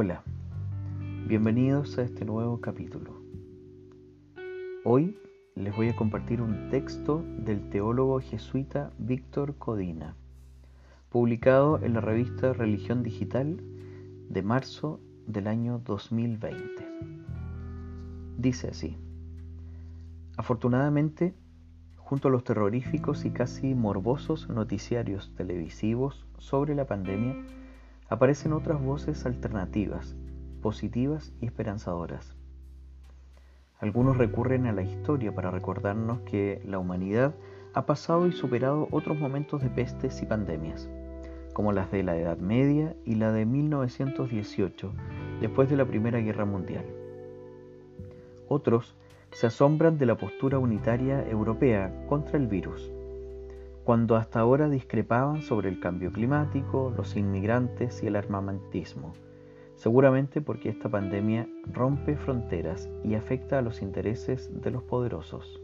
Hola, bienvenidos a este nuevo capítulo. Hoy les voy a compartir un texto del teólogo jesuita Víctor Codina, publicado en la revista Religión Digital de marzo del año 2020. Dice así, afortunadamente, junto a los terroríficos y casi morbosos noticiarios televisivos sobre la pandemia, aparecen otras voces alternativas, positivas y esperanzadoras. Algunos recurren a la historia para recordarnos que la humanidad ha pasado y superado otros momentos de pestes y pandemias, como las de la Edad Media y la de 1918, después de la Primera Guerra Mundial. Otros se asombran de la postura unitaria europea contra el virus cuando hasta ahora discrepaban sobre el cambio climático, los inmigrantes y el armamentismo, seguramente porque esta pandemia rompe fronteras y afecta a los intereses de los poderosos.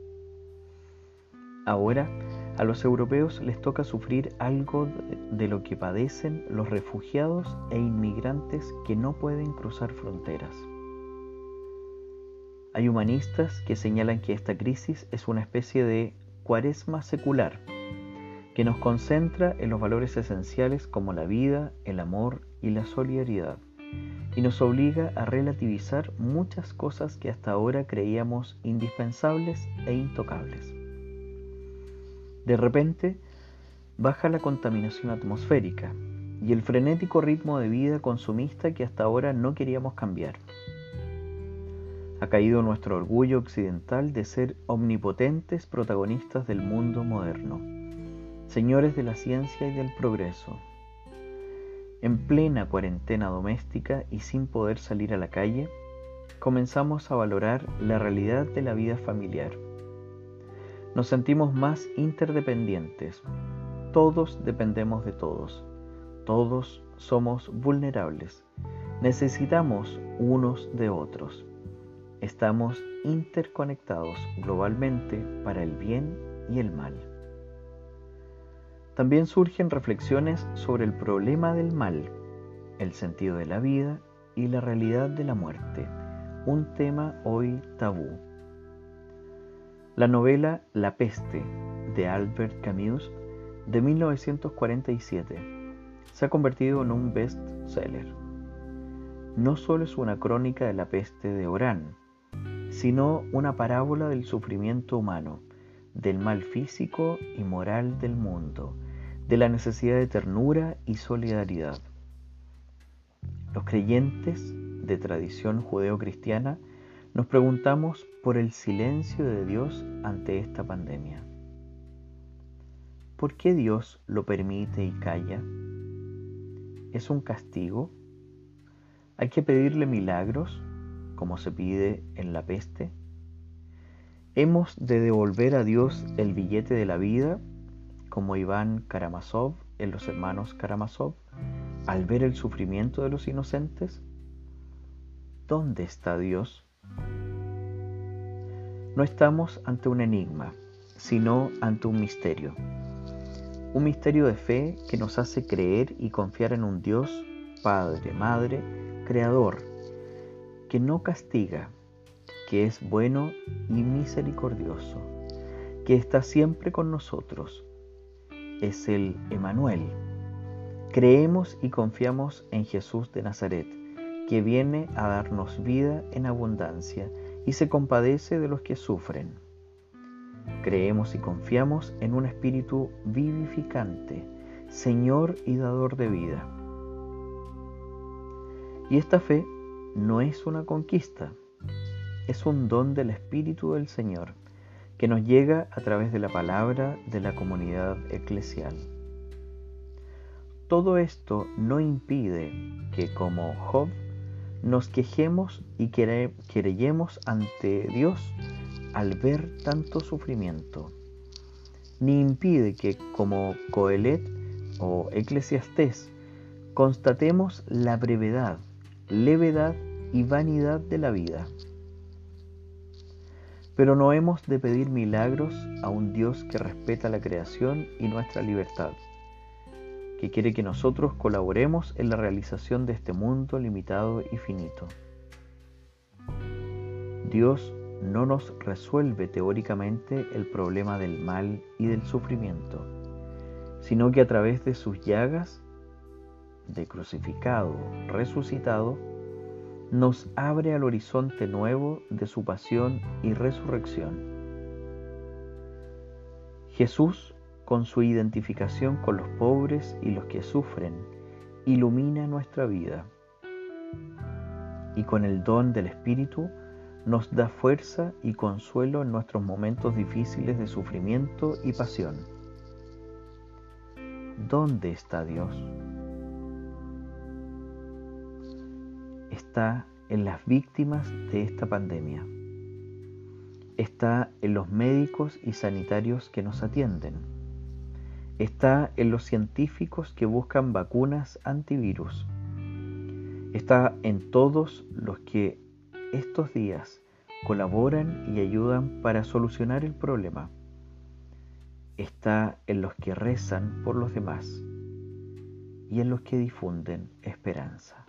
Ahora, a los europeos les toca sufrir algo de lo que padecen los refugiados e inmigrantes que no pueden cruzar fronteras. Hay humanistas que señalan que esta crisis es una especie de cuaresma secular, que nos concentra en los valores esenciales como la vida, el amor y la solidaridad, y nos obliga a relativizar muchas cosas que hasta ahora creíamos indispensables e intocables. De repente, baja la contaminación atmosférica y el frenético ritmo de vida consumista que hasta ahora no queríamos cambiar. Ha caído nuestro orgullo occidental de ser omnipotentes protagonistas del mundo moderno señores de la ciencia y del progreso. En plena cuarentena doméstica y sin poder salir a la calle, comenzamos a valorar la realidad de la vida familiar. Nos sentimos más interdependientes. Todos dependemos de todos. Todos somos vulnerables. Necesitamos unos de otros. Estamos interconectados globalmente para el bien y el mal. También surgen reflexiones sobre el problema del mal, el sentido de la vida y la realidad de la muerte, un tema hoy tabú. La novela La peste de Albert Camus de 1947 se ha convertido en un best-seller. No solo es una crónica de la peste de Orán, sino una parábola del sufrimiento humano, del mal físico y moral del mundo, de la necesidad de ternura y solidaridad. Los creyentes de tradición judeo-cristiana nos preguntamos por el silencio de Dios ante esta pandemia. ¿Por qué Dios lo permite y calla? ¿Es un castigo? ¿Hay que pedirle milagros como se pide en la peste? ¿Hemos de devolver a Dios el billete de la vida como Iván Karamazov en Los Hermanos Karamazov, al ver el sufrimiento de los inocentes? ¿Dónde está Dios? No estamos ante un enigma, sino ante un misterio. Un misterio de fe que nos hace creer y confiar en un Dios, Padre, Madre, Creador, que no castiga, que es bueno y misericordioso, que está siempre con nosotros, es el Emanuel. Creemos y confiamos en Jesús de Nazaret, que viene a darnos vida en abundancia y se compadece de los que sufren. Creemos y confiamos en un Espíritu vivificante, Señor y dador de vida. Y esta fe no es una conquista, es un don del Espíritu del Señor que nos llega a través de la palabra de la comunidad eclesial. Todo esto no impide que como Job nos quejemos y querellemos ante Dios al ver tanto sufrimiento, ni impide que como Coelet o Eclesiastés constatemos la brevedad, levedad y vanidad de la vida pero no hemos de pedir milagros a un Dios que respeta la creación y nuestra libertad, que quiere que nosotros colaboremos en la realización de este mundo limitado y finito. Dios no nos resuelve teóricamente el problema del mal y del sufrimiento, sino que a través de sus llagas, de crucificado, resucitado, nos abre al horizonte nuevo de su pasión y resurrección. Jesús, con su identificación con los pobres y los que sufren, ilumina nuestra vida y con el don del Espíritu nos da fuerza y consuelo en nuestros momentos difíciles de sufrimiento y pasión. ¿Dónde está Dios? Está en las víctimas de esta pandemia. Está en los médicos y sanitarios que nos atienden. Está en los científicos que buscan vacunas antivirus. Está en todos los que estos días colaboran y ayudan para solucionar el problema. Está en los que rezan por los demás y en los que difunden esperanza.